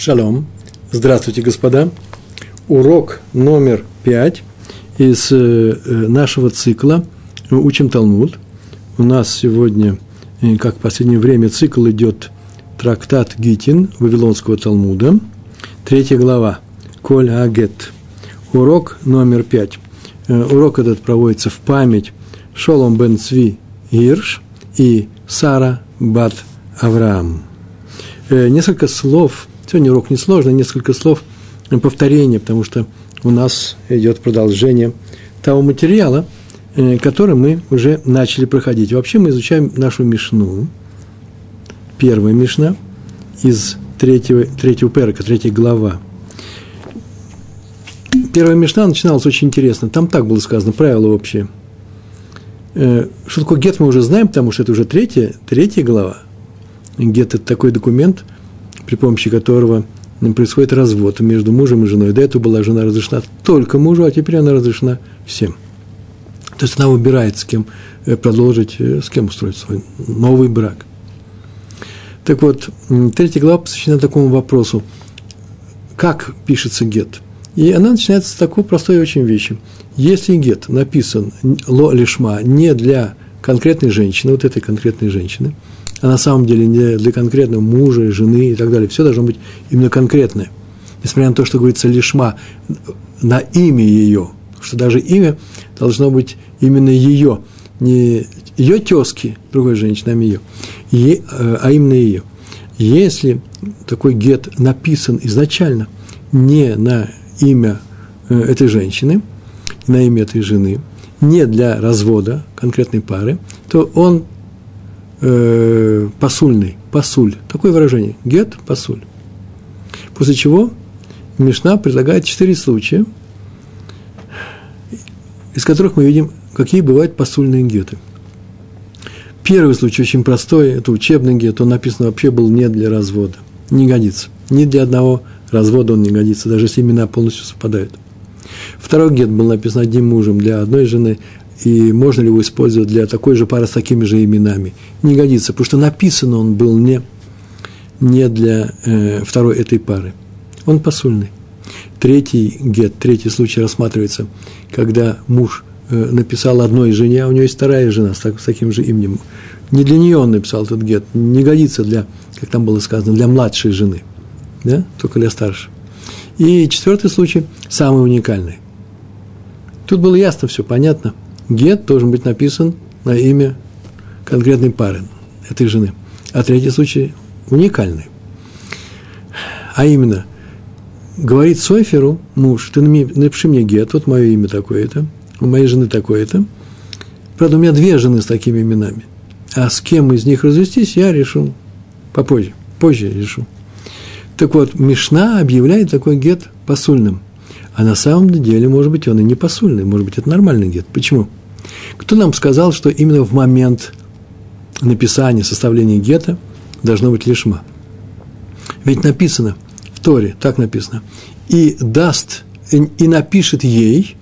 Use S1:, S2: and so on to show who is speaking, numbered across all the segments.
S1: Шалом. Здравствуйте, господа. Урок номер пять из э, нашего цикла «Учим Талмуд». У нас сегодня, э, как в последнее время, цикл идет трактат Гитин Вавилонского Талмуда, третья глава «Коль Агет». Урок номер пять. Э, урок этот проводится в память Шолом бен Цви Ирш и Сара бат Авраам. Несколько слов Сегодня урок несложный, несколько слов повторения, потому что у нас идет продолжение того материала, э, который мы уже начали проходить. Вообще мы изучаем нашу Мишну, первая Мишна из третьего, третьего перка, третья глава. Первая Мишна начиналась очень интересно. Там так было сказано, правило общее. Э, что такое гет мы уже знаем, потому что это уже третья, третья глава. Гет – это такой документ – при помощи которого происходит развод между мужем и женой. До этого была жена разрешена только мужу, а теперь она разрешена всем. То есть она выбирает, с кем э, продолжить, э, с кем устроить свой новый брак. Так вот, третья глава посвящена такому вопросу, как пишется гет. И она начинается с такой простой очень вещи. Если гет написан ло лишма не для конкретной женщины, вот этой конкретной женщины – а на самом деле не для конкретного мужа, жены и так далее. Все должно быть именно конкретное. Несмотря на то, что говорится лишма на имя ее, что даже имя должно быть именно ее, не ее тезки, другой женщины, а ее, а именно ее. Если такой гет написан изначально не на имя э, этой женщины, на имя этой жены, не для развода конкретной пары, то он э, посульный, посуль. Такое выражение. Гет, посуль. После чего Мишна предлагает четыре случая, из которых мы видим, какие бывают посульные геты. Первый случай очень простой, это учебный гет, он написан вообще был не для развода, не годится. Ни для одного развода он не годится, даже если имена полностью совпадают. Второй гет был написан одним мужем для одной жены, и можно ли его использовать для такой же пары с такими же именами. Не годится, потому что написан он был не, не для э, второй этой пары. Он посульный. Третий гет, третий случай рассматривается, когда муж э, написал одной жене, а у него есть вторая жена с, так, с таким же именем. Не для нее он написал этот гет, не годится для, как там было сказано, для младшей жены, да? только для старшей. И четвертый случай, самый уникальный. Тут было ясно все, понятно – гет должен быть написан на имя конкретной пары, этой жены. А третий случай уникальный. А именно, говорит Сойферу, муж, ты напиши мне гет, вот мое имя такое-то, у моей жены такое-то. Правда, у меня две жены с такими именами. А с кем из них развестись, я решу попозже, позже решу. Так вот, Мишна объявляет такой гет посульным. А на самом деле, может быть, он и не посульный, может быть, это нормальный гет. Почему? Кто нам сказал, что именно в момент написания, составления гетто должно быть лишма? Ведь написано в Торе, так написано, и даст, и напишет ей,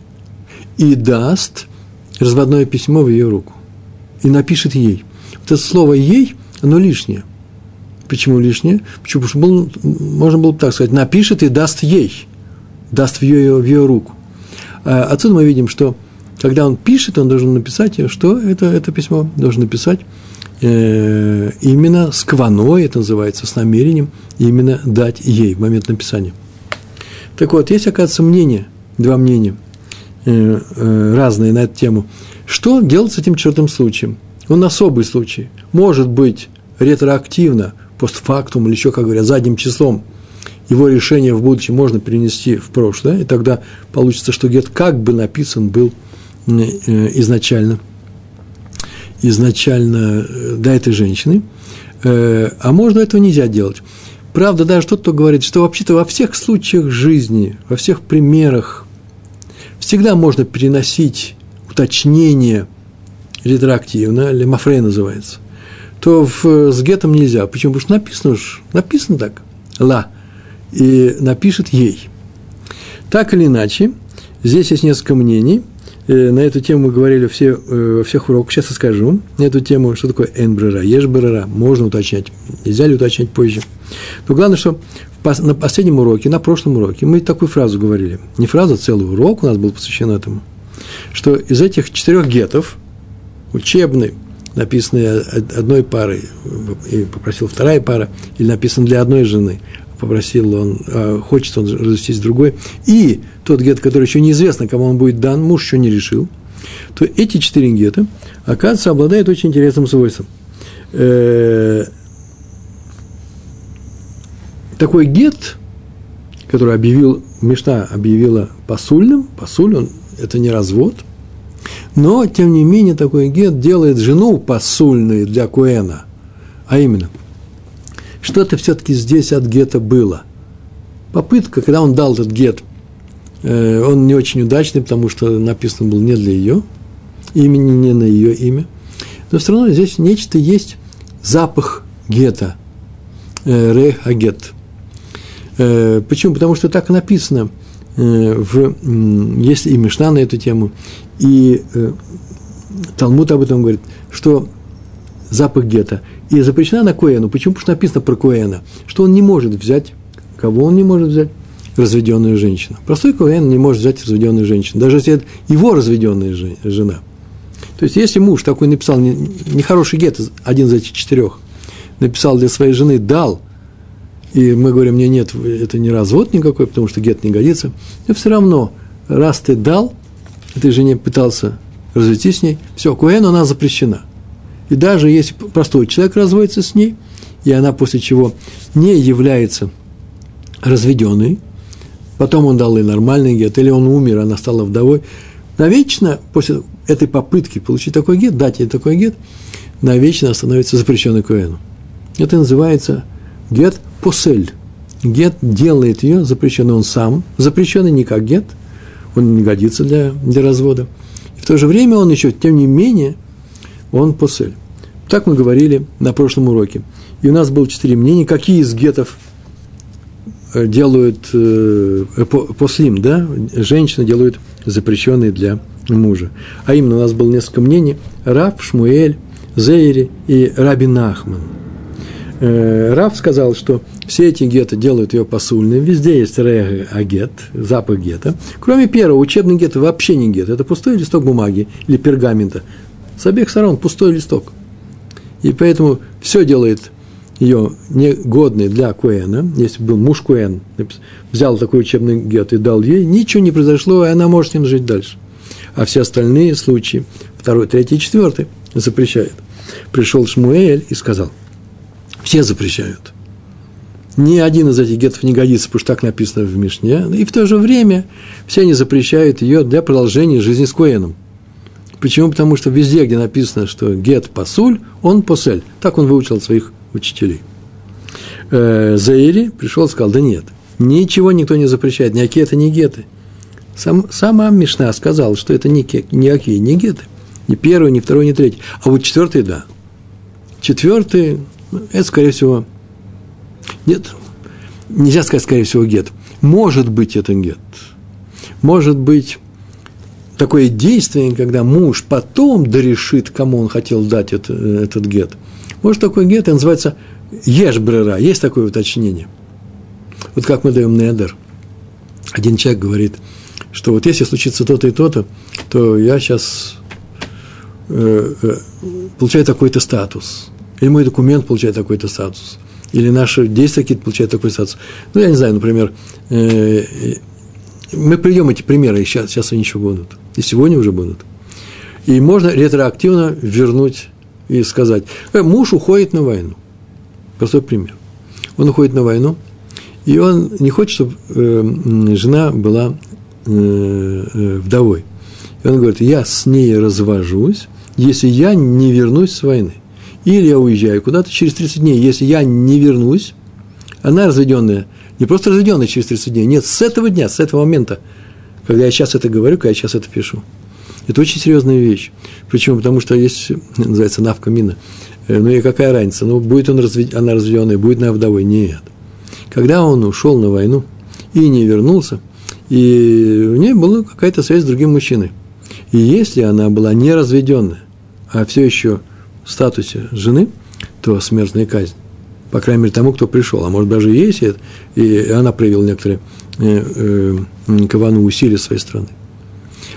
S1: и даст разводное письмо в ее руку. И напишет ей. Вот это слово «ей», оно лишнее. Почему лишнее? Почему? Потому что был, можно было бы так сказать, напишет и даст ей, даст в ее, в ее руку. А отсюда мы видим, что когда он пишет, он должен написать, что это, это письмо должен написать э, именно с кваной, это называется, с намерением именно дать ей в момент написания. Так вот, есть, оказывается, мнение, два мнения э, э, разные на эту тему. Что делать с этим четвертым случаем? Он особый случай. Может быть, ретроактивно, постфактум или еще, как говорят, задним числом его решение в будущем можно перенести в прошлое, и тогда получится, что гет как бы написан был – изначально, изначально э, до этой женщины, э, а можно этого нельзя делать. Правда, даже тот, кто говорит, что вообще-то во всех случаях жизни, во всех примерах всегда можно переносить уточнение ретроактивно, лемофрей называется, то в, с гетом нельзя. Почему? Потому что написано написано так, ла, и напишет ей. Так или иначе, здесь есть несколько мнений – Э, на эту тему мы говорили все, э, во всех уроках. Сейчас я скажу на эту тему, что такое энбрера, ешбрера. Можно уточнять, нельзя ли уточнять позже. Но главное, что на последнем уроке, на прошлом уроке мы такую фразу говорили. Не фразу, а целый урок у нас был посвящен этому. Что из этих четырех гетов, учебный, написанный одной парой, и попросил вторая пара, или написан для одной жены, попросил он, а, хочет он развестись с другой, и тот гет, который еще неизвестно, кому он будет дан, муж еще не решил, то эти четыре гета, оказывается, обладают очень интересным свойством. Э, такой гет, который объявил, Мишна объявила посульным, посуль, это не развод, но, тем не менее, такой гет делает жену посульной для Куэна, а именно – что-то все-таки здесь от гета было. Попытка, когда он дал этот гет, э, он не очень удачный, потому что написано было не для ее имени, не на ее имя. Но все равно здесь нечто есть, запах гета, э, рех агет. Э, почему? Потому что так написано в, есть и Мишна на эту тему, и Талмуд об этом говорит, что запах гета – и запрещена на Коэну. Почему? Потому что написано про Коэна, что он не может взять, кого он не может взять? Разведенную женщину. Простой Коэн не может взять разведенную женщину, даже если это его разведенная жена. То есть, если муж такой написал нехороший гет, один из этих четырех, написал для своей жены, дал, и мы говорим, мне нет, это не развод никакой, потому что гет не годится, но все равно, раз ты дал, этой жене пытался развестись с ней, все, Коэн, она запрещена. И даже если простой человек разводится с ней, и она после чего не является разведенной, потом он дал ей нормальный гет, или он умер, она стала вдовой, навечно после этой попытки получить такой гет, дать ей такой гет, навечно становится запрещенной Коэну. Это называется гет посель. Гет делает ее запрещенной он сам, запрещенный не как гет, он не годится для, для развода. И в то же время он еще, тем не менее, он посель. Так мы говорили на прошлом уроке. И у нас было четыре мнения, какие из гетов э, делают э, послим, да, женщины делают запрещенные для мужа. А именно у нас было несколько мнений. Рав, Шмуэль, Зейри и Раби Нахман. Э, Рав сказал, что все эти геты делают ее посульной. Везде есть рега агет, запах гета. Кроме первого, учебный гет вообще не гет. Это пустой листок бумаги или пергамента. С обеих сторон пустой листок. И поэтому все делает ее негодной для Куэна. Если был муж Куэн, взял такой учебный гет и дал ей, ничего не произошло, и она может с ним жить дальше. А все остальные случаи, второй, третий, четвертый, запрещает. Пришел Шмуэль и сказал, все запрещают. Ни один из этих гетов не годится, потому что так написано в Мишне. И в то же время все они запрещают ее для продолжения жизни с Куэном – Почему? Потому что везде, где написано, что гет пасуль, он посель. Так он выучил своих учителей. Э, Заири пришел и сказал, да нет, ничего никто не запрещает, никакие это не геты. Сам, сама Мишна сказала, что это никакие, не геты. Ни первый, ни второй, ни третий. А вот четвертый – да. Четвертый это, скорее всего, нет, нельзя сказать, скорее всего, гет. Может быть, это гет. Может быть, такое действие, когда муж потом дорешит, кому он хотел дать это, этот гет. Может, такой гет называется ешбрера. Есть такое уточнение. Вот как мы даем неадер. Один человек говорит, что вот если случится то-то и то-то, то я сейчас э, э, получаю такой-то статус. Или мой документ получает такой-то статус. Или наши действия какие-то получают такой статус. Ну, я не знаю, например, э, мы приведем эти примеры, сейчас, сейчас они еще будут и сегодня уже будут. И можно ретроактивно вернуть и сказать, э, муж уходит на войну. Простой пример. Он уходит на войну, и он не хочет, чтобы э, жена была э, э, вдовой. И он говорит, я с ней развожусь, если я не вернусь с войны. Или я уезжаю куда-то через 30 дней. Если я не вернусь, она разведенная, не просто разведенная через 30 дней, нет, с этого дня, с этого момента – когда я сейчас это говорю, когда я сейчас это пишу. Это очень серьезная вещь. Почему? Потому что есть, называется, навка мина. Э, ну и какая разница? Ну, будет он развед... она разведенная, будет она вдовой? Нет. Когда он ушел на войну и не вернулся, и у нее была какая-то связь с другим мужчиной. И если она была не разведенная, а все еще в статусе жены, то смертная казнь. По крайней мере, тому, кто пришел. А может, даже есть это, и она проявила некоторые кавану усилия своей страны.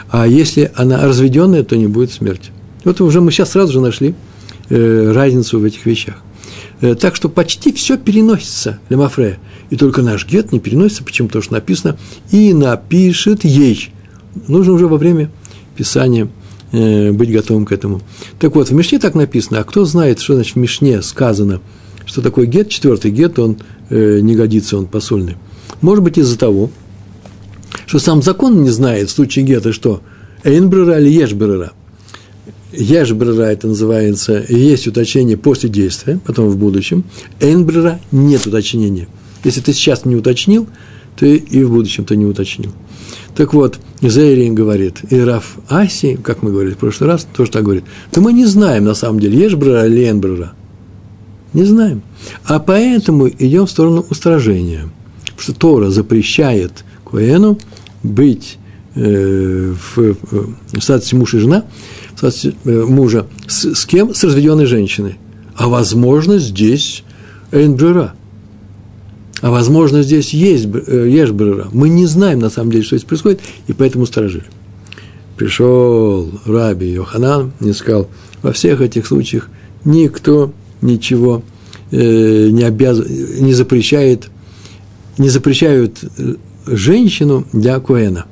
S1: А если она разведенная, то не будет смерти. Вот уже мы сейчас сразу же нашли э, разницу в этих вещах. Э, так что почти все переносится Лемафрея. И только наш гет не переносится, почему? Потому что написано «и напишет ей». Нужно уже во время писания э, быть готовым к этому. Так вот, в Мишне так написано, а кто знает, что значит в Мишне сказано, что такое гет, четвертый гет, он э, не годится, он посольный. Может быть, из-за того, что сам закон не знает в случае гета, что эйнбрера или ешбрера. Ешбрера это называется, есть уточнение после действия, потом в будущем. Эйнбрера нет уточнения. Если ты сейчас не уточнил, то и в будущем ты не уточнил. Так вот, Зейрин говорит, и Раф Аси, как мы говорили в прошлый раз, тоже так говорит, то мы не знаем на самом деле, ешбрера или эйнбрера. Не знаем. А поэтому идем в сторону устражения. Что Тора запрещает Коэну быть э, в, в статусе муж и жена, в статусе э, мужа, с, с кем? С разведенной женщиной. А возможно, здесь Эйнбрера. А возможно, здесь есть э, Ешбрера. Мы не знаем, на самом деле, что здесь происходит, и поэтому сторожили. Пришел Раби Йоханан и сказал, во всех этих случаях никто ничего э, не, обяз... не запрещает, не запрещают э, женщину для Коэна.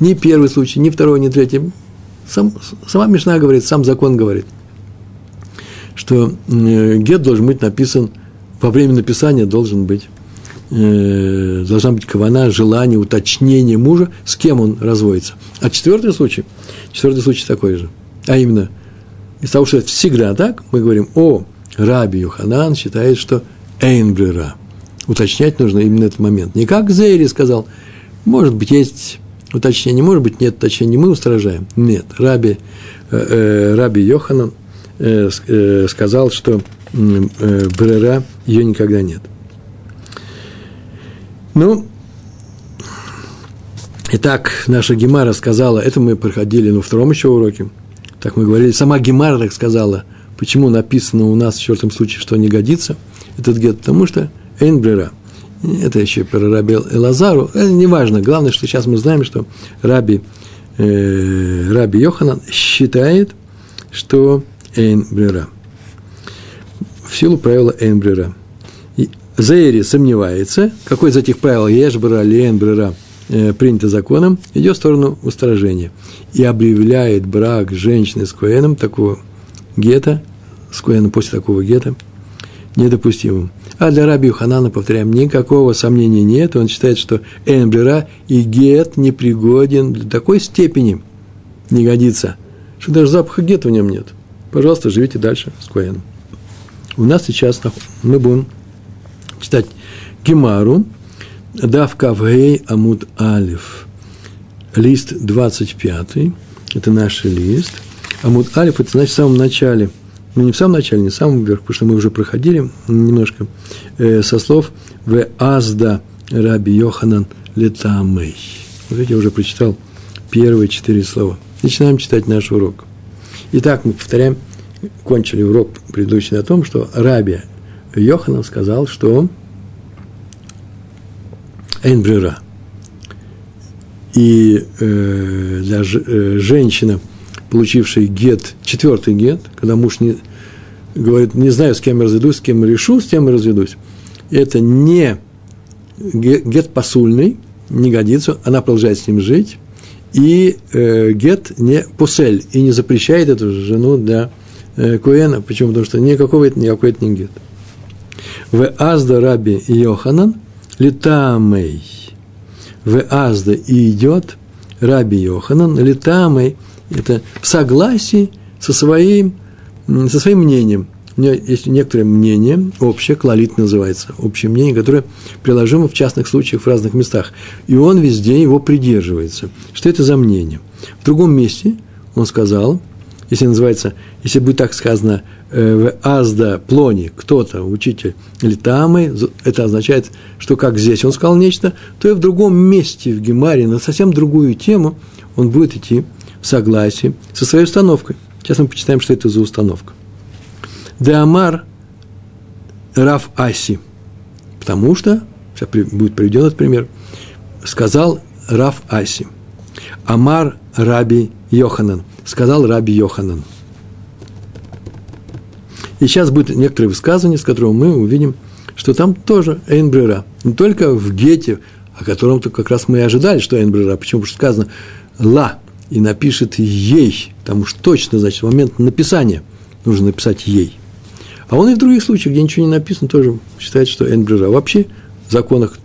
S1: Ни первый случай, ни второй, ни третий. Сам, сама Мишна говорит, сам закон говорит, что э, гет должен быть написан, во время написания должен быть, э, должна быть кавана, желание, уточнение мужа, с кем он разводится. А четвертый случай, четвертый случай такой же. А именно, из того, что это всегда так, мы говорим, о, Раби Юханан считает, что Эйнбрера. Уточнять нужно именно этот момент. Не как Зейри сказал, может быть, есть уточнение, может быть, нет уточнения, мы устражаем. Нет, Раби, э, э, Раби Йоханан э, сказал, что э, Брера ее никогда нет. Ну, Итак, наша Гемара сказала, это мы проходили на втором еще уроке, так мы говорили, сама Гемара так сказала – Почему написано у нас в четвертом случае, что не годится этот гет? Потому что Эйнбрера. Это еще про Раби Элазару. Это не важно. Главное, что сейчас мы знаем, что Раби, э, Раби Йоханан считает, что Эйнбрера. В силу правила Эйнбрера. Зейри сомневается, какой из этих правил Ешбера или Эйнбрера э, принято законом, идет в сторону устражения и объявляет брак женщины с Коэном такого гета, с коэном после такого гета, недопустимым. А для раби Юханана, повторяем, никакого сомнения нет. Он считает, что эмблера и гет непригоден до такой степени не годится, что даже запаха гета в нем нет. Пожалуйста, живите дальше с Коэном. У нас сейчас мы будем читать Гемару, Дав Кавгей Амуд Алиф, лист 25, это наш лист – Амуд Алиф, это значит в самом начале. Ну, не в самом начале, не в самом вверх, потому что мы уже проходили немножко э, со слов «В Азда Раби Йоханан Летамей». Вот я уже прочитал первые четыре слова. Начинаем читать наш урок. Итак, мы повторяем, кончили урок предыдущий на том, что Раби Йоханан сказал, что Эйнбрера. И э, для э, женщина – получивший гет, четвертый гет, когда муж не, говорит, не знаю, с кем разведусь, с кем решу, с тем и разведусь. Это не гет посульный, не годится, она продолжает с ним жить, и э, гет не пусель, и не запрещает эту жену для э, Куэна. Почему? Потому что никакого это, никакой это не гет. В Азда Раби Йоханан летамей. В Азда и идет Раби Йоханан летамей это в согласии со своим, со своим мнением. У меня есть некоторое мнение, общее, клалит называется, общее мнение, которое приложимо в частных случаях в разных местах. И он везде его придерживается. Что это за мнение? В другом месте он сказал, если называется, если будет так сказано, э, в Азда Плони, кто-то, учитель, или Тамы, это означает, что как здесь он сказал нечто, то и в другом месте в Гемаре на совсем другую тему он будет идти согласии со своей установкой. Сейчас мы почитаем, что это за установка. Деамар Раф Аси. Потому что, сейчас будет приведен этот пример, сказал Раф Аси. Амар Раби Йоханан. Сказал Раби Йоханан. И сейчас будет некоторое высказывание, с которого мы увидим, что там тоже Эйнбрера. Не только в Гете, о котором-то как раз мы и ожидали, что Эйнбрера. Почему? Потому что сказано «ла» и напишет «ей», потому что точно, значит, в момент написания нужно написать «ей». А он и в других случаях, где ничего не написано, тоже считает, что Эйнбрера. Вообще в законах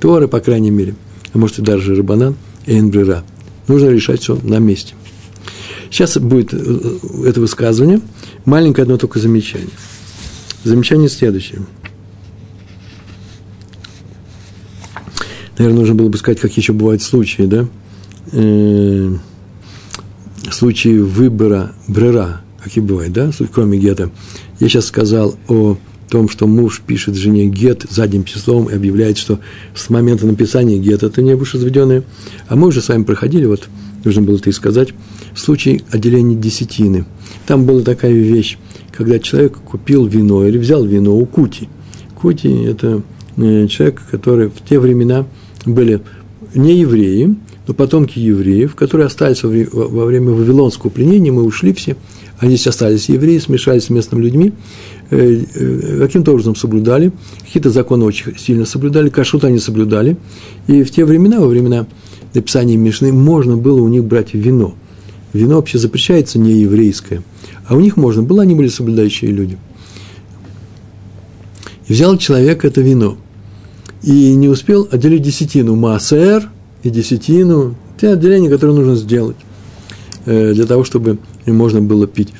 S1: Торы, по крайней мере, а может и даже Рабанан, Эйнбрера. Нужно решать все на месте. Сейчас будет э, это высказывание. Маленькое одно только замечание. Замечание следующее. Наверное, нужно было бы сказать, какие еще бывают случаи, да? Э, случаи выбора брера, какие бывают, да, кроме гета. Я сейчас сказал о том, что муж пишет жене гет задним числом и объявляет, что с момента написания гет это не разведенное. А мы уже с вами проходили, вот нужно было это и сказать, случай отделения десятины. Там была такая вещь, когда человек купил вино или взял вино у Кути. Кути – это э, человек, который в те времена были не евреи, но потомки евреев, которые остались во время Вавилонского пленения, мы ушли все, они здесь остались евреи, смешались с местными людьми, э, э, каким-то образом соблюдали, какие-то законы очень сильно соблюдали, кашут они соблюдали, и в те времена, во времена написания Мишны, можно было у них брать вино. Вино вообще запрещается не еврейское, а у них можно было, они были соблюдающие люди. И взял человек это вино, и не успел отделить десятину. Маасер и десятину, те отделения, которые нужно сделать э, для того, чтобы можно было пить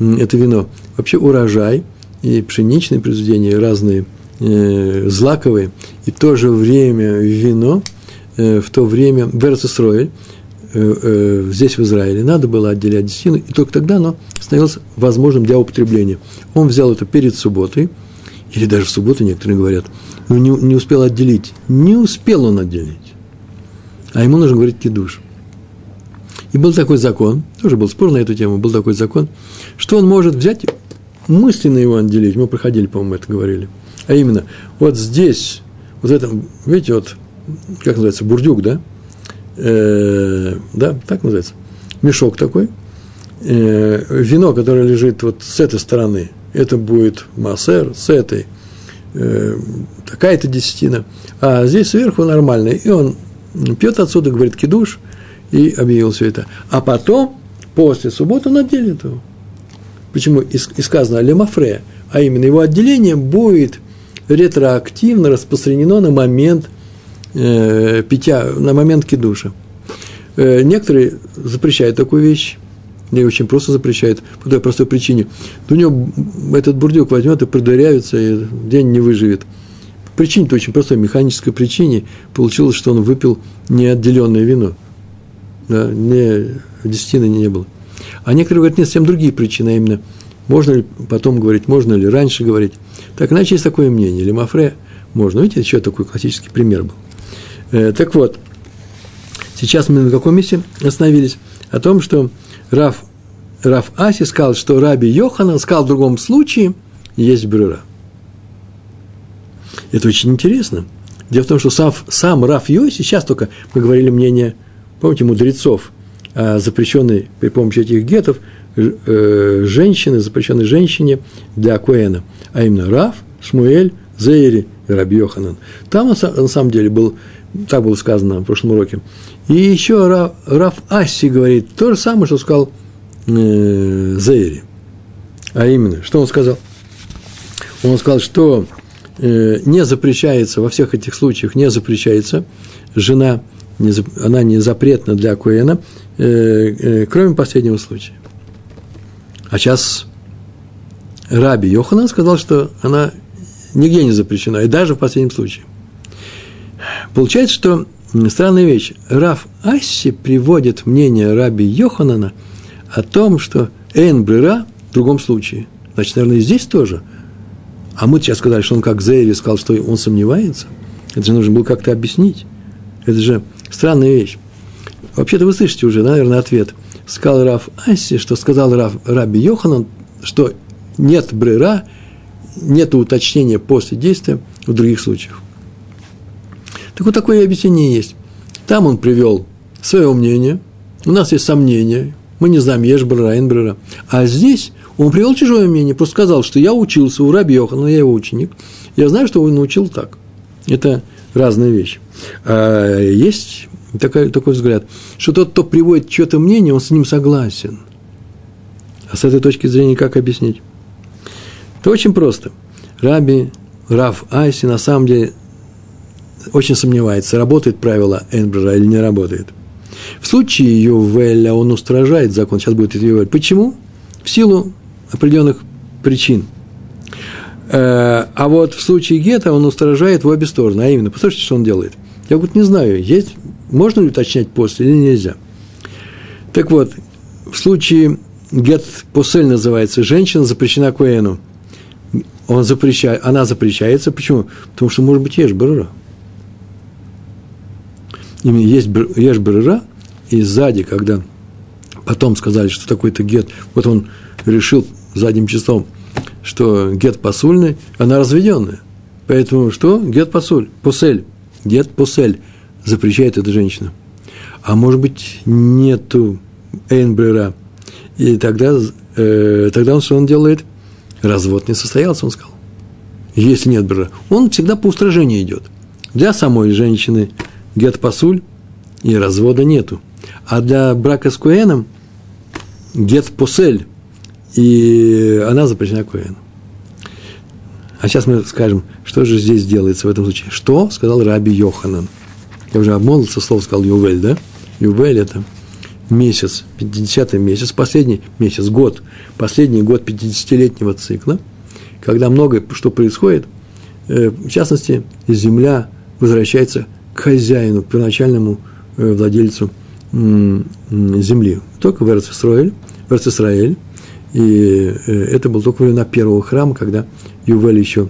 S1: это вино. Вообще урожай и пшеничные произведения разные, э, злаковые, и в то же время вино, э, в то время в Эрцесроэль, здесь в Израиле, надо было отделять десятину, и только тогда оно становилось возможным для употребления. Он взял это перед субботой, или даже в субботу, некоторые говорят, но не, не успел отделить. Не успел он отделить. А ему нужно говорить кидуш. И был такой закон, тоже был спор на эту тему, был такой закон, что он может взять, мысленно его отделить. Мы проходили, по-моему, это говорили. А именно, вот здесь, вот это, видите, вот, как называется, бурдюк, да? Э, да, так называется. Мешок такой. Э, вино, которое лежит вот с этой стороны, это будет массер, с этой э, такая-то десятина. А здесь сверху нормально. И он пьет отсюда, говорит кидуш, и объявил все это. А потом, после субботы, он отделит его. Почему? И сказано лемафре, а именно его отделение будет ретроактивно распространено на момент э, питья, на момент кидуша. Э, некоторые запрещают такую вещь, не очень просто запрещают, по той простой причине. У него этот бурдюк возьмет и продырявится, и день не выживет. Причине-то очень простой, механической причине получилось, что он выпил неотделенное вино – да, не, десятины не было. А некоторые говорят, нет, совсем другие причины, а именно, можно ли потом говорить, можно ли раньше говорить. Так иначе есть такое мнение, Лемафре можно. Видите, еще такой классический пример был. Э, так вот, сейчас мы на каком месте остановились? О том, что Раф, Раф Аси сказал, что Раби Йохана сказал в другом случае, есть брюра. Это очень интересно. Дело в том, что сам, сам Раф Йоси, сейчас только мы говорили мнение – помните, мудрецов, а запрещенной при помощи этих гетов э, женщины, запрещенной женщине для Коэна, а именно Раф, Шмуэль, Зейри и Раби Йоханан. Там на самом деле был, так было сказано в прошлом уроке. И еще Раф, Раф Асси говорит то же самое, что сказал э, Зейри. А именно, что он сказал? Он сказал, что не запрещается, во всех этих случаях не запрещается жена – она не запретна для Куэна, э, э, кроме последнего случая. А сейчас Раби Йоханан сказал, что она нигде не запрещена, и даже в последнем случае. Получается, что странная вещь. Раф Асси приводит мнение Раби Йоханана о том, что Эйн Брера в другом случае. Значит, наверное, и здесь тоже. А мы сейчас сказали, что он как Зейри сказал, что он сомневается. Это же нужно было как-то объяснить. Это же Странная вещь. Вообще-то вы слышите уже, наверное, ответ. сказал Раф Аси, что сказал Раф, Раби Йоханан, что нет брера, нет уточнения после действия в других случаях. Так вот такое объяснение есть. Там он привел свое мнение, у нас есть сомнения, мы не знаем, ешь брера, ин брера. А здесь он привел чужое мнение, просто сказал, что я учился у Раби Йохана, я его ученик, я знаю, что он научил так. Это разные вещи. А есть такой, такой взгляд, что тот, кто приводит чье-то мнение, он с ним согласен. А с этой точки зрения как объяснить? Это очень просто. Раби Раф Айси на самом деле очень сомневается, работает правило Энбрера или не работает. В случае Ювеля он устражает закон, сейчас будет Ювель. Почему? В силу определенных причин. Э, а вот в случае Гета он устражает в обе стороны. А именно, послушайте, что он делает. Я говорю, не знаю, есть, можно ли уточнять после или нельзя. Так вот, в случае Гет посель называется, женщина запрещена к воену. Он запрещает, она запрещается. Почему? Потому что может быть ешь брыра. Именно есть ешь брыра, и сзади, когда потом сказали, что такой-то гет, вот он решил задним числом, что гет посульный, она разведенная. Поэтому что? Гет посуль, посель, гет посель запрещает эта женщина. А может быть, нету эйнбрера. И тогда, э, тогда он что он делает? Развод не состоялся, он сказал. Если нет брера. Он всегда по устражению идет. Для самой женщины гет посуль и развода нету. А для брака с Куэном гет посель, и она запрещена Куэну. А сейчас мы скажем, что же здесь делается в этом случае. Что сказал Раби Йоханан? Я уже обмолвился, слово сказал Ювель, да? Ювель – это месяц, 50-й месяц, последний месяц, год, последний год 50-летнего цикла, когда много что происходит, э, в частности, земля возвращается к хозяину, к первоначальному э, владельцу земли. Только в Эрцисраэль, в Эрцисраэль, и э, это был только времена первого храма, когда Ювель еще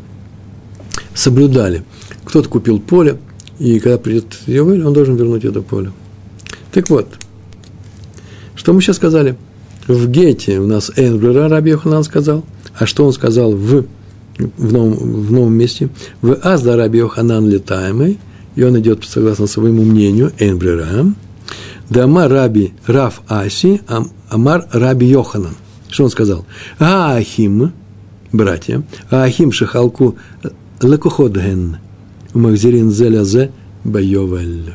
S1: соблюдали. Кто-то купил поле, и когда придет Ювель, он должен вернуть это поле. Так вот, что мы сейчас сказали? В Гете у нас Энбрера Раби Йоханан сказал, а что он сказал в, в, новом, в новом месте? В Азда Раби Йоханан летаемый, и он идет согласно своему мнению, Энбрера, Дама Раби Раф Аси, Амар Раби Йоханан. Что он сказал? Аахим, братья, Аахим Шахалку Лекуходген, Махзирин Зелязе Байовель.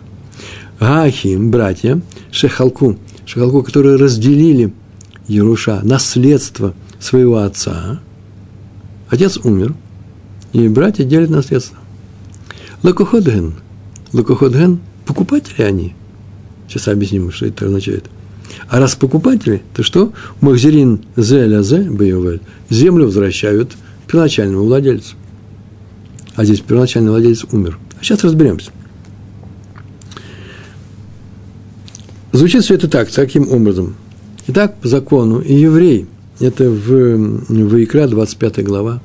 S1: Аахим, братья, Шахалку, Шахалку, которые разделили Еруша, наследство своего отца. Отец умер, и братья делят наследство. Лакуходген. Лакуходген – покупатели они – Сейчас объясним, что это означает. А раз покупатели, то что? Махзерин зеля зе бейовель. Землю возвращают первоначальному владельцу. А здесь первоначальный владелец умер. А сейчас разберемся. Звучит все это так, таким образом. Итак, по закону и еврей, это в, в Икра, 25 глава,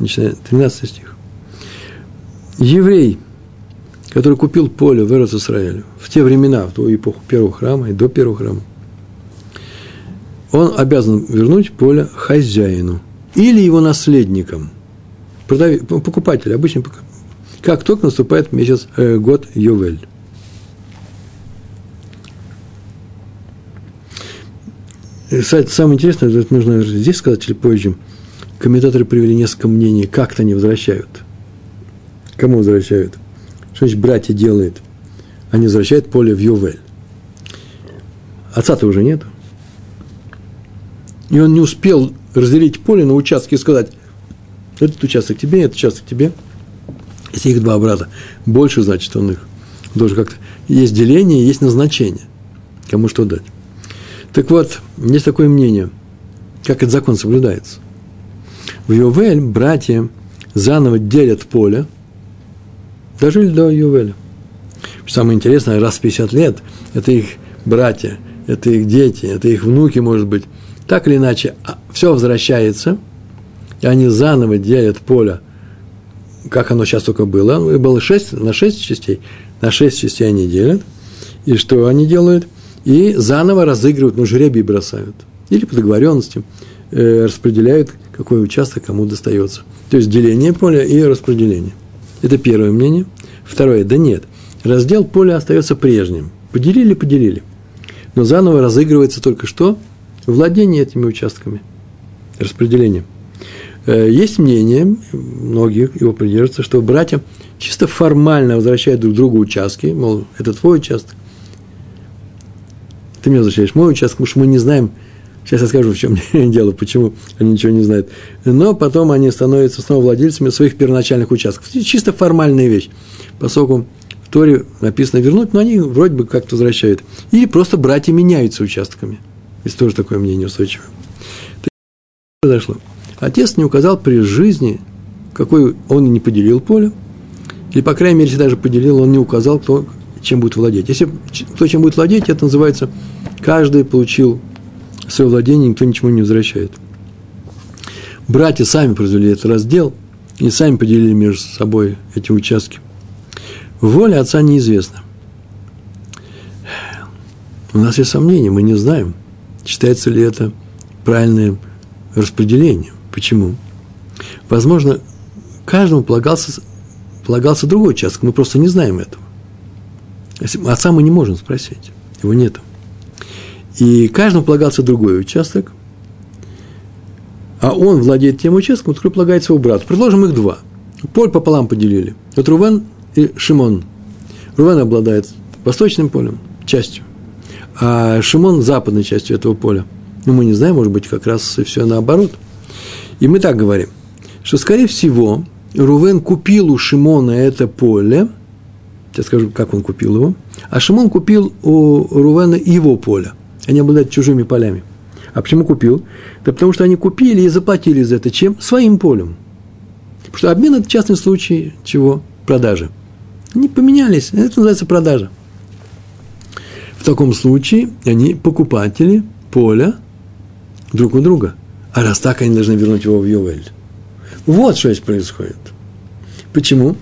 S1: начиная 13 стих. Еврей – который купил поле в Эрос Израилю в те времена, в ту эпоху первого храма и до первого храма, он обязан вернуть поле хозяину или его наследникам, продав... покупателю, обычно как только наступает месяц, э, год Йовель. Самое интересное, это нужно здесь сказать или позже, комментаторы привели несколько мнений, как-то они возвращают. Кому возвращают? Что значит братья делает? Они возвращают поле в Ювель. Отца-то уже нет. И он не успел разделить поле на участки и сказать, этот участок тебе, этот участок тебе. Если их два брата, больше, значит, он их должен как-то... Есть деление, есть назначение. Кому что дать. Так вот, есть такое мнение, как этот закон соблюдается. В Йовель братья заново делят поле – дожили до Ювеля. Самое интересное, раз в 50 лет, это их братья, это их дети, это их внуки, может быть. Так или иначе, а, все возвращается, и они заново делят поле, как оно сейчас только было. Было 6, на 6 частей, на 6 частей они делят. И что они делают? и заново разыгрывают, ну, жребий бросают. Или по договоренности э, распределяют, какой участок кому достается. То есть деление поля и распределение. Это первое мнение. Второе, да нет, раздел поля остается прежним. Поделили, поделили. Но заново разыгрывается только что владение этими участками, распределение. Э, есть мнение, многие его придерживаются, что братья чисто формально возвращают друг другу участки, мол, это твой участок, ты мне возвращаешь мой участок, потому что мы не знаем, сейчас я скажу, в чем дело, почему они ничего не знают, но потом они становятся снова владельцами своих первоначальных участков. Чисто формальная вещь, поскольку в Торе написано вернуть, но они вроде бы как-то возвращают. Или просто братья меняются участками. Есть тоже такое мнение устойчивое. Произошло? Отец не указал при жизни, какой он не поделил поле, или, по крайней мере, если даже поделил, он не указал, кто чем будет владеть. Если кто чем будет владеть, это называется, каждый получил свое владение, никто ничего не возвращает. Братья сами произвели этот раздел и сами поделили между собой эти участки. Воля отца неизвестна. У нас есть сомнения, мы не знаем, считается ли это правильное распределение. Почему? Возможно, каждому полагался, полагался другой участок, мы просто не знаем этого. Отца мы не можем спросить, его нет. И каждому полагался другой участок, а он владеет тем участком, который полагается его брату. Предложим их два. Поль пополам поделили. Вот Рувен и Шимон. Рувен обладает восточным полем, частью, а Шимон – западной частью этого поля. Но мы не знаем, может быть, как раз все наоборот – и мы так говорим, что, скорее всего, Рувен купил у Шимона это поле, сейчас скажу, как он купил его, а Шимон купил у Рувена его поле. Они обладают чужими полями. А почему купил? Да потому что они купили и заплатили за это чем? Своим полем. Потому что обмен – это частный случай чего? Продажи. Они поменялись, это называется продажа. В таком случае они покупатели поля друг у друга – а раз так, они должны вернуть его в Ювель. Вот что здесь происходит. Почему?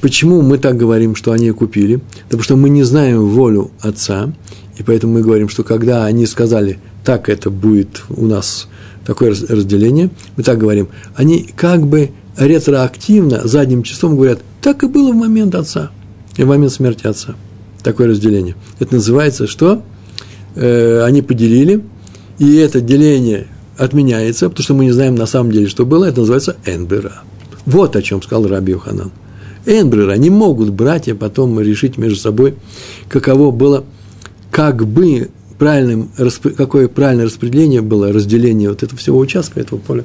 S1: Почему мы так говорим, что они купили? Потому что мы не знаем волю отца, и поэтому мы говорим, что когда они сказали, так это будет у нас такое разделение, мы так говорим, они как бы ретроактивно, задним числом говорят, так и было в момент отца, и в момент смерти отца. Такое разделение. Это называется, что э, они поделили, и это деление отменяется, потому что мы не знаем на самом деле, что было, это называется энбера. Вот о чем сказал Раби Йоханан. Энбрера не могут братья потом решить между собой, каково было, как бы правильным, какое правильное распределение было, разделение вот этого всего участка, этого поля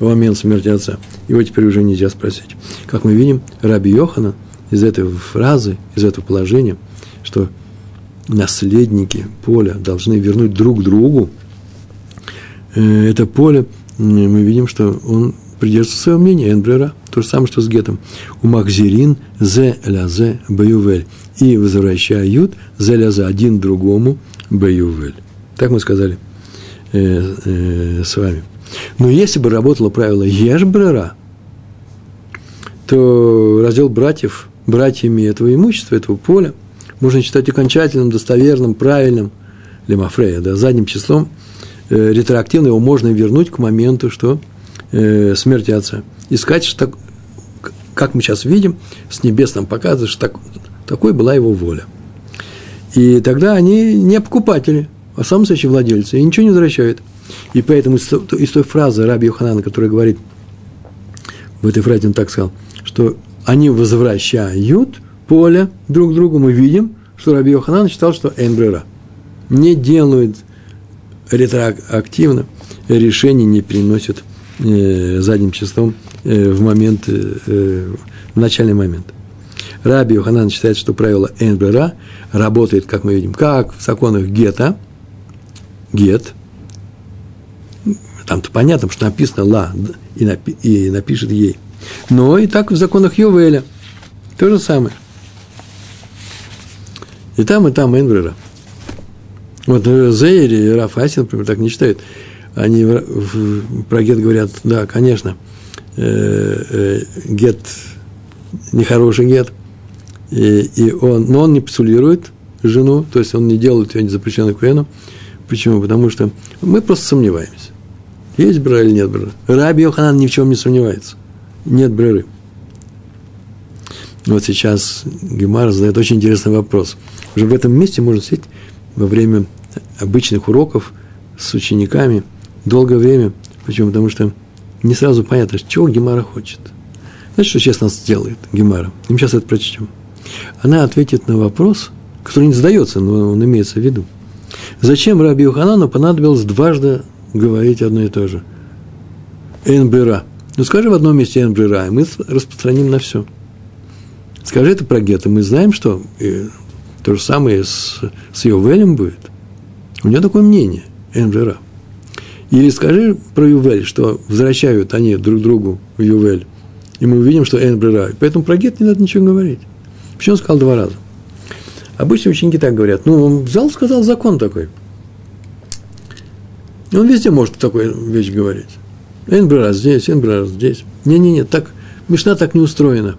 S1: в момент смерти отца. Его теперь уже нельзя спросить. Как мы видим, Раби Йохана из этой фразы, из этого положения, что наследники поля должны вернуть друг другу Э, это поле, мы видим, что он придерживается своего мнения, Энбрера, то же самое, что с Гетом. У Махзирин зе лязе баювель. И возвращают зе лязе один другому баювель. Так мы сказали э, э, с вами. Но если бы работало правило ешбрера, то раздел братьев, братьями этого имущества, этого поля, можно считать окончательным, достоверным, правильным, лемафрея, да, задним числом – Э, ретроактивно его можно вернуть к моменту, что э, смерти отца. И сказать, что так, как мы сейчас видим, с небес нам показывает, что так, такой была его воля. И тогда они не покупатели, а сам настоящие владельцы, и ничего не возвращают. И поэтому из, из той фразы Раби Йоханана, которая говорит, в этой фразе он так сказал, что они возвращают поле друг другу, мы видим, что Раби Йоханан считал, что Энбрера не делают – ретроактивно решение не приносит задним числом э, в момент, э, в начальный момент. Раби Йоханан считает, что правило Энбера работает, как мы видим, как в законах Гета, Гет, там-то понятно, что написано «ла» и, напи, и напишет «ей». Но и так в законах Йовеля. То же самое. И там, и там Энбрера. Вот э, Зейри и Рафасин, например, так не считают. Они про гет говорят, да, конечно, э, э, гет нехороший гет, и, и он, но он не псулирует жену, то есть он не делает ее запрещенную куэну. Почему? Потому что мы просто сомневаемся. Есть брера или нет брера? Раби Йоханан ни в чем не сомневается. Нет бреры. Вот сейчас Гемар задает очень интересный вопрос. Уже в этом месте можно сидеть во время обычных уроков с учениками долгое время. Почему? Потому что не сразу понятно, чего Гемара хочет. Знаете, что сейчас нас сделает Гемара? И мы сейчас это прочтем. Она ответит на вопрос, который не задается, но он имеется в виду. Зачем Раби Юханану понадобилось дважды говорить одно и то же? Энбрера. Ну, скажи в одном месте Энбрера, и мы распространим на все. Скажи это про Гетто. Мы знаем, что и то же самое с, с Йовелем будет. У нее такое мнение, Энбрера. Или скажи про Ювель, что возвращают они друг другу в Ювель. И мы увидим, что Энбрера. Поэтому про Гет не надо ничего говорить. Почему он сказал два раза? Обычно ученики так говорят. Ну, он взял, сказал закон такой. Он везде может такую вещь говорить. Энбрера здесь, Энбрера здесь. Не-не-не, так, Мишна так не устроена.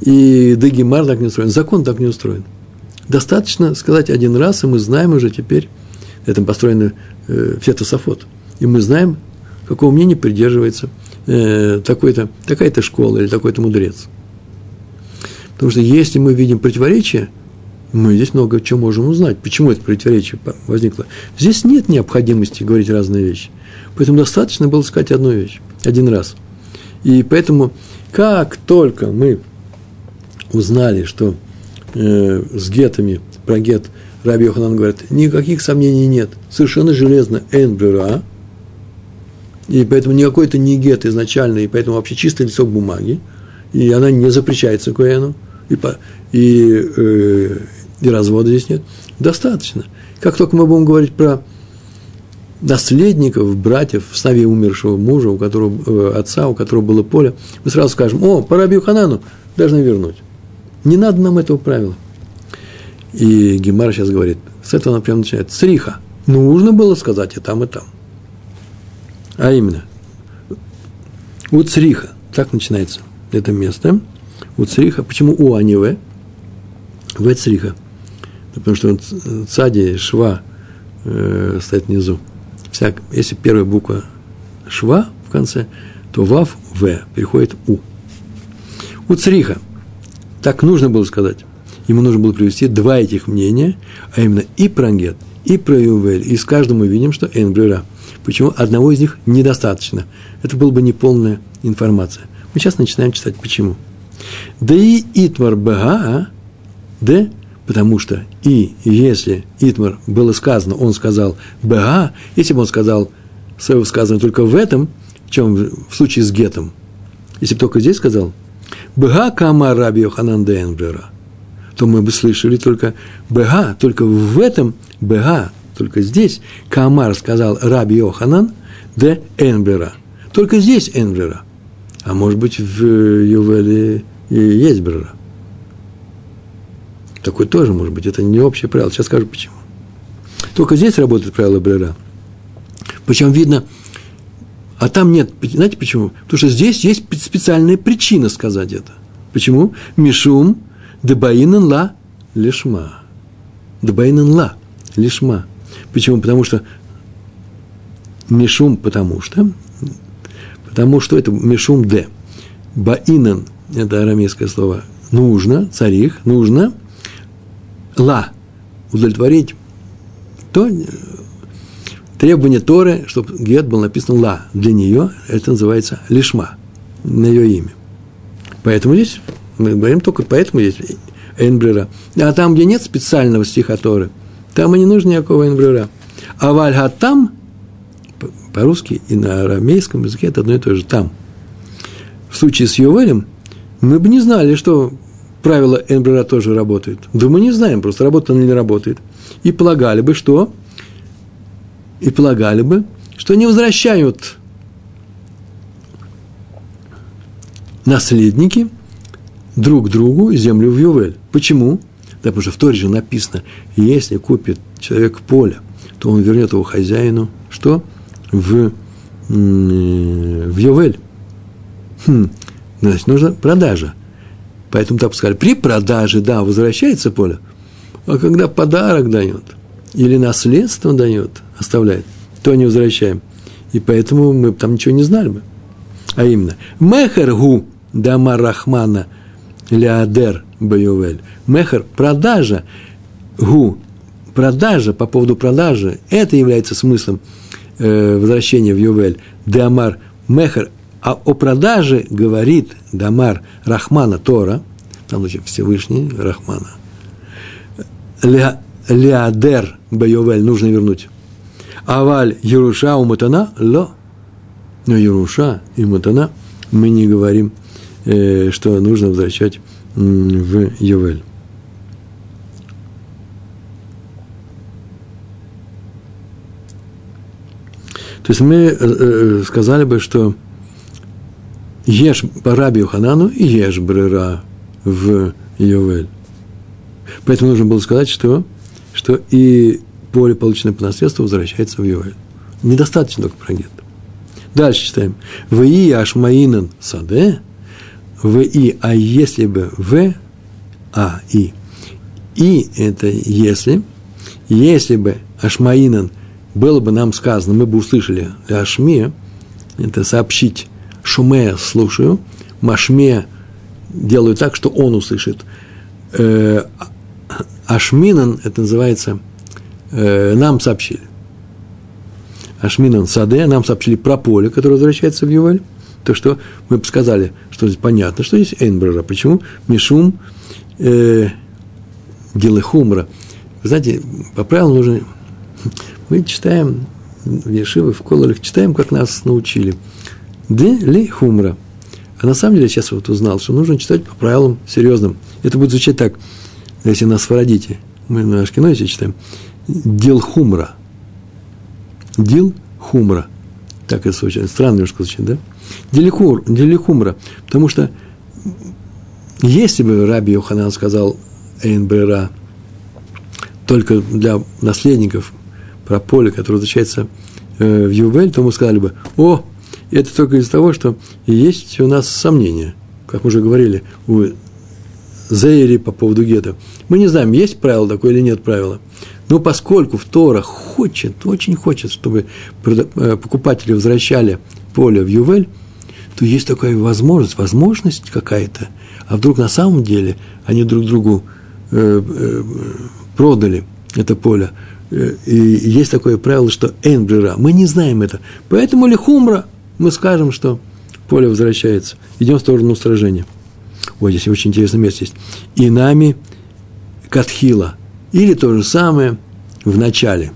S1: И Дегимар так не устроен, закон так не устроен. Достаточно сказать один раз, и мы знаем уже теперь, это построено э, фетософот, и мы знаем, какого мнения придерживается э, такой-то, такая-то школа или такой-то мудрец. Потому что если мы видим противоречие, мы здесь много чего можем узнать. Почему это противоречие возникло? Здесь нет необходимости говорить разные вещи. Поэтому достаточно было сказать одну вещь, один раз. И поэтому, как только мы узнали, что э, с гетами, про гет Раби Йоханан говорит, никаких сомнений нет, совершенно железно энбера, и поэтому никакой это не гет изначально, и поэтому вообще чистый листок бумаги, и она не запрещается Коэну, и, по, и, э, и развода здесь нет. Достаточно. Как только мы будем говорить про наследников, братьев, сыновей умершего мужа, у которого, э, отца, у которого было поле, мы сразу скажем, о, по Раби Ханану должны вернуть. Не надо нам этого правила. И Гемар сейчас говорит, с этого она прямо начинает, цриха. Нужно было сказать и там, и там. А именно, у цриха, так начинается это место, у цриха, почему у, а не в? В цриха. Потому что цади, шва э, стоит внизу. Вся, если первая буква шва в конце, то вав, в, переходит у. У цриха – так нужно было сказать. Ему нужно было привести два этих мнения, а именно и про Ангет, и про Ювель. И с каждым мы видим, что Энбрера. Почему одного из них недостаточно? Это была бы неполная информация. Мы сейчас начинаем читать почему. Да и Итмар Бага, да, потому что и если Итмар было сказано, он сказал Бага, если бы он сказал свое высказывание только в этом, в чем в случае с Гетом, если бы только здесь сказал, Бга кама раби Йоханан Денбрера, то мы бы слышали только Бга, только в этом Бга, только здесь Камар сказал раби Йоханан де Энбрера. Только здесь Энбрера. А может быть, в Ювеле есть Брера. Такой тоже может быть. Это не общее правило. Сейчас скажу почему. Только здесь работает правило Брера. Причем видно, а там нет. Знаете почему? Потому что здесь есть специальная причина сказать это. Почему? Мишум дебаинен ла лишма. Дебаинен ла лишма. Почему? Потому что Мишум, потому что, потому что это Мишум де. Баинен, это арамейское слово, нужно, царих, нужно, ла, удовлетворить то, требование Торы, чтобы гет был написан ла. Для нее это называется лишма, на ее имя. Поэтому здесь мы говорим только поэтому здесь энбрера. А там, где нет специального стиха Торы, там и не нужно никакого энбрера. А вальга там, по-русски и на арамейском языке это одно и то же, там. В случае с Йовелем мы бы не знали, что правило энбрера тоже работает. Да мы не знаем, просто работает оно или не работает. И полагали бы, что и полагали бы, что не возвращают наследники друг другу землю в Ювель. Почему? Да потому что в Торе же написано, если купит человек поле, то он вернет его хозяину, что? В, в Ювель. Хм, значит, нужна продажа. Поэтому так сказали, при продаже, да, возвращается поле, А когда подарок дает или наследство дает, оставляет, то не возвращаем. И поэтому мы там ничего не знали бы. А именно, мехергу дама рахмана леадер баювель. Мехер – продажа, гу – продажа, по поводу продажи, это является смыслом э, возвращения в Ювель. Дамар мехер, а о продаже говорит Дамар Рахмана Тора, там случае Всевышний Рахмана. Леадер Баювель нужно вернуть. Аваль Еруша у Матана – ло. Но Еруша и Матана мы не говорим, что нужно возвращать в Ювель. То есть мы э, э, сказали бы, что ешь по Раби Ханану и ешь брера в Йовель. Поэтому нужно было сказать, что, что и поле, полученное по наследству, возвращается в Йовель. Недостаточно только про гет. Дальше читаем. В и ашмаинан саде, в и, а если бы в, а и. И это если, если бы ашмаинан было бы нам сказано, мы бы услышали ашме, это сообщить, шуме слушаю, машме делаю так, что он услышит. Э, ашминан, это называется, э, нам сообщили. Ашминан Саде, нам сообщили про поле, которое возвращается в Юваль. То, что мы сказали, что здесь понятно, что здесь Эйнбрера. Почему? Мишум э, Гелехумра. Знаете, по правилам нужно... Мы читаем в Ешивы, в Колорах, читаем, как нас научили. Де ли хумра. А на самом деле, сейчас вот узнал, что нужно читать по правилам серьезным. Это будет звучать так, если нас свародите. Мы на Ашкеносе читаем. Дил хумра – Дил хумра. Так это звучит. Странно немножко звучит, да? Деликур, делихумра. Потому что если бы Раби Йоханан сказал Эйн Брера только для наследников про поле, которое возвращается э, в Ювель, то мы сказали бы, о, это только из-за того, что есть у нас сомнения, как мы уже говорили, у Зейри по поводу гетто. Мы не знаем, есть правило такое или нет правила. Но поскольку Тора хочет, очень хочет, чтобы э, покупатели возвращали поле в Ювель, то есть такая возможность, возможность какая-то, а вдруг на самом деле они друг другу э, э, продали это поле. Э, и есть такое правило, что энбрера. Мы не знаем это. Поэтому ли хумра мы скажем, что поле возвращается. Идем в сторону сражения. Ой, здесь очень интересное место есть. И нами Катхила – или то же самое в начале.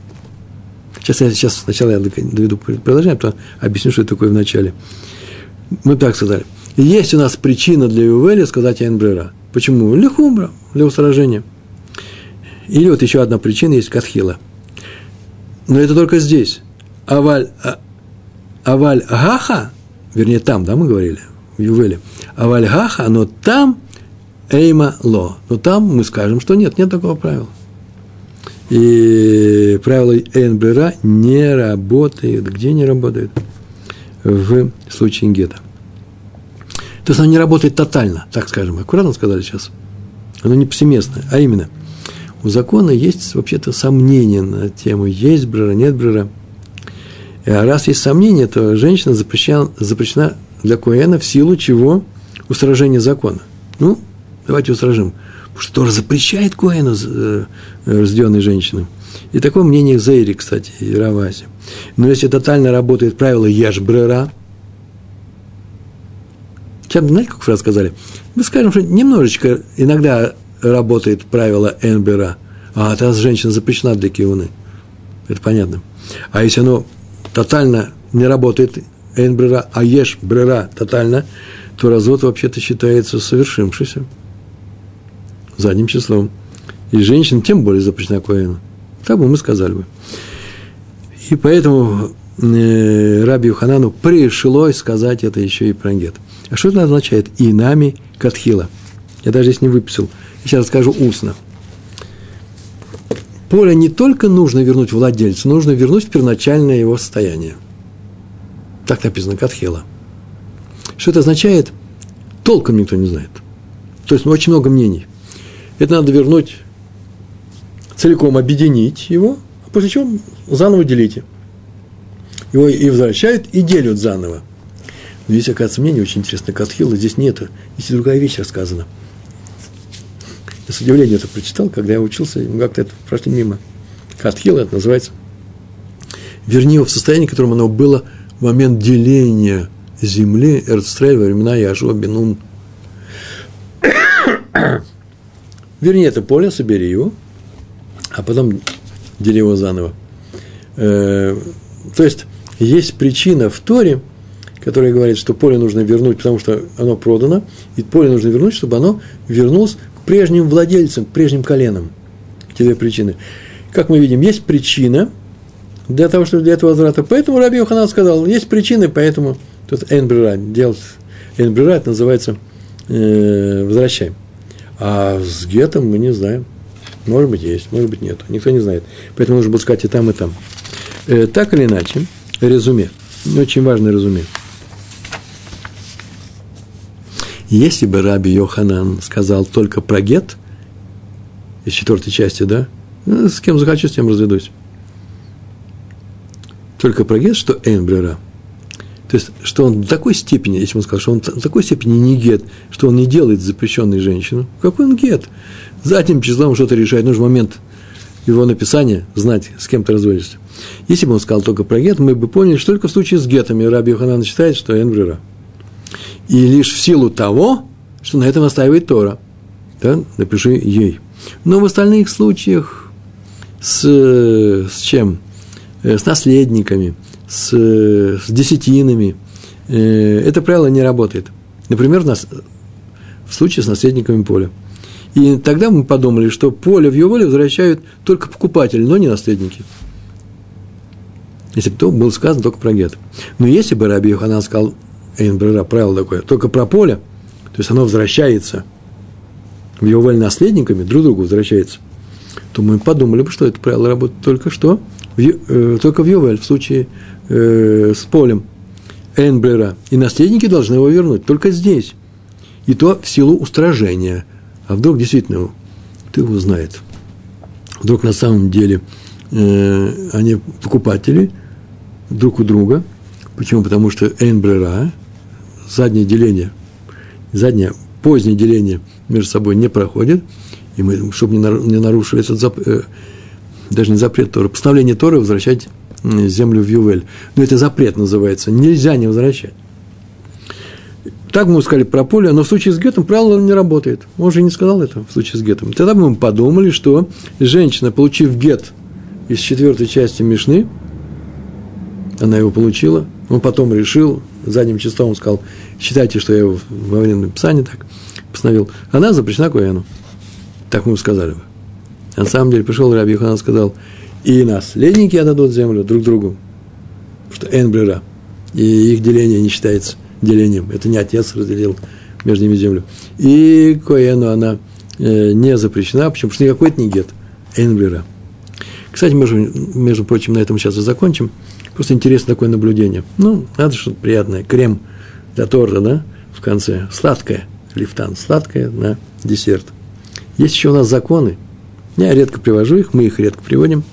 S1: Сейчас, я, сейчас сначала я доведу предложение, а потом объясню, что это такое в начале. Мы так сказали. Есть у нас причина для Ювеля сказать Айнбрера. Почему? Лихумбра, для устражения. Или вот еще одна причина есть Катхила. Но это только здесь. Аваль, а, аваль Гаха, вернее, там, да, мы говорили, в Ювеле. Аваль Гаха, но там Эйма Ло. Но там мы скажем, что нет, нет такого правила. И правило Эйнбрера не работает. Где не работает? В случае гетто. То есть оно не работает тотально, так скажем. Аккуратно сказали сейчас. Оно не повсеместное. А именно, у закона есть вообще-то сомнения на тему, есть брера, нет брера. А раз есть сомнения, то женщина запрещена, запрещена для Коэна в силу чего? Устражения закона. Ну, давайте устражим – что тоже запрещает Коэну э, рожденной женщины. И такое мнение Зейри, кстати, и Равази. Но если тотально работает правило «ешь-брера», сейчас, знаете, как фразу сказали? Мы скажем, что немножечко иногда работает правило «энбера», а тогда женщина запрещена для киуны. Это понятно. А если оно тотально не работает «энбрера», а «ешь-брера» тотально, то развод вообще-то считается совершившимся задним числом. И женщин тем более запрещена к воину. Так бы мы сказали бы. И поэтому э, Раби Юханану пришлось сказать это еще и про гет. А что это означает? И нами катхила. Я даже здесь не выписал. Сейчас расскажу устно. Поле не только нужно вернуть владельцу, нужно вернуть в первоначальное его состояние. Так написано, катхила. Что это означает, толком никто не знает. То есть очень много мнений. Это надо вернуть целиком объединить его, а после чего заново делите. Его и возвращают, и делят заново. Но есть, оказывается, мнение очень интересное. Катхила здесь нету. Здесь другая вещь рассказана. Я с удивлением это прочитал, когда я учился, как-то это прошли мимо. Катхила это называется. Вернее, в состоянии, в котором оно было в момент деления земли Эрцстрель во времена Яшуа Бенун. Верни это поле, собери его, а потом дели его заново. Э, то есть, есть причина в Торе, которая говорит, что поле нужно вернуть, потому что оно продано, и поле нужно вернуть, чтобы оно вернулось к прежним владельцам, к прежним коленам. Эти две причины. Как мы видим, есть причина для того, чтобы для этого возврата. Поэтому Раби Йоханан сказал, есть причины, поэтому тут энбрера, делать энбрера, это называется э, возвращаем. А с гетом мы не знаем. Может быть, есть, может быть, нет. Никто не знает. Поэтому нужно сказать и там, и там. Э, так или иначе, резюме. Очень важное резюме. Если бы Раби Йоханан сказал только про гет, из четвертой части, да, ну, с кем захочу, с тем разведусь. Только про гет, что Энбрера. То есть, что он в такой степени, если он сказал, что он в такой степени не гет, что он не делает запрещенной женщину, какой он гет? Задним числом что-то решает, нужен момент его написания, знать, с кем ты разводишься. Если бы он сказал только про гет, мы бы поняли, что только в случае с гетами Раби Йоханан считает, что Энбрера. И лишь в силу того, что на этом настаивает Тора. Да? Напиши ей. Но в остальных случаях с, с чем? Э, с наследниками, с, с десятинами. Э, это правило не работает. Например, нас, в случае с наследниками поля. И тогда мы подумали, что поле в его воле возвращают только покупатели, но не наследники. Если бы то было сказано только про гет. Но если бы Раби Йоханан сказал, Эйнбрера, правило такое, только про поле, то есть оно возвращается в его воле наследниками, друг другу возвращается, то мы подумали бы, что это правило работает только что, в, э, только в Йовель, в случае э, с полем Эйнбрера. И наследники должны его вернуть только здесь. И то в силу устражения. А вдруг действительно, кто его знает, вдруг на самом деле э, они покупатели друг у друга. Почему? Потому что Эйнбрера, заднее деление, заднее, позднее деление между собой не проходит, и мы, чтобы не нарушили этот запрет, э, даже не запрет Торы, постановление Торы возвращать землю в Ювель. Но это запрет называется, нельзя не возвращать. Так мы сказали про поле, но в случае с гетом правило не работает. Он же не сказал это в случае с гетом. Тогда мы подумали, что женщина, получив гет из четвертой части Мишны, она его получила, он потом решил, задним числом сказал, считайте, что я его во время написания так постановил, она запрещена к Уэну. Так мы сказали бы. На самом деле пришел Раби Йоханан сказал, и наследники отдадут землю друг другу, что Энбрера, и их деление не считается делением. Это не отец разделил между ними землю. И Коэну она э, не запрещена, почему? Потому что никакой это не гет, Энбрера. Кстати, же, между прочим, на этом сейчас и закончим. Просто интересно такое наблюдение. Ну, надо что-то приятное. Крем для торта, да, в конце. Сладкое. Лифтан. Сладкое на десерт. Есть еще у нас законы. Я редко привожу их, мы их редко приводим.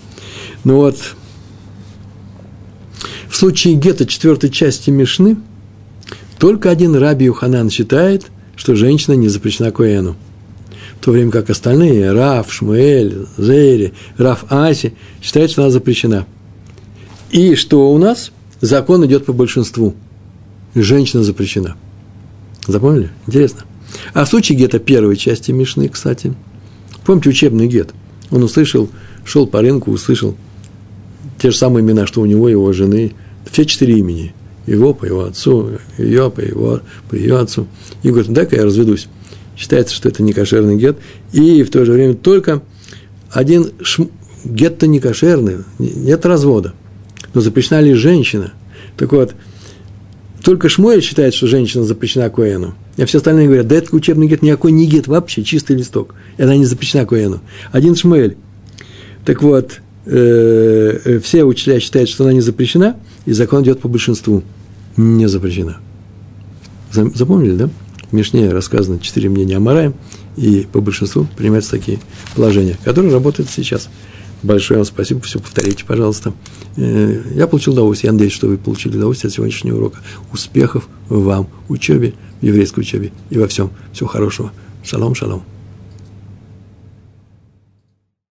S1: Но вот в случае гетто четвертой части Мишны только один раби Юханан считает, что женщина не запрещена Коэну. В то время как остальные, Раф, Шмуэль, Зейри, Раф Аси, считают, что она запрещена – и что у нас? Закон идет по большинству. Женщина запрещена. Запомнили? Интересно. А в случае гетто первой части Мишны, кстати, помните учебный гет? Он услышал, шел по рынку, услышал те же самые имена, что у него, его жены, все четыре имени. Его по его отцу, ее по его, по ее отцу. И говорит, дай-ка я разведусь. Считается, что это не кошерный гет. И в то же время только один шм... гет-то не кошерный, нет развода но запрещена ли женщина? Так вот, только Шмуэль считает, что женщина запрещена Коэну. А все остальные говорят, да это учебный гет, никакой не гет вообще, чистый листок. И она не запрещена Коэну. Один Шмуэль. Так вот, э, э, все учителя считают, что она не запрещена, и закон идет по большинству. Не запрещена. Запомнили, да? в Мишне рассказано четыре мнения о Марае, и по большинству принимаются такие положения, которые работают сейчас. Большое вам спасибо, все повторите, пожалуйста. Э, я получил удовольствие, я надеюсь, что вы получили удовольствие от сегодняшнего урока. Успехов вам учебе, еврейской учебе и во всем. Всего хорошего. Шалом, шалом.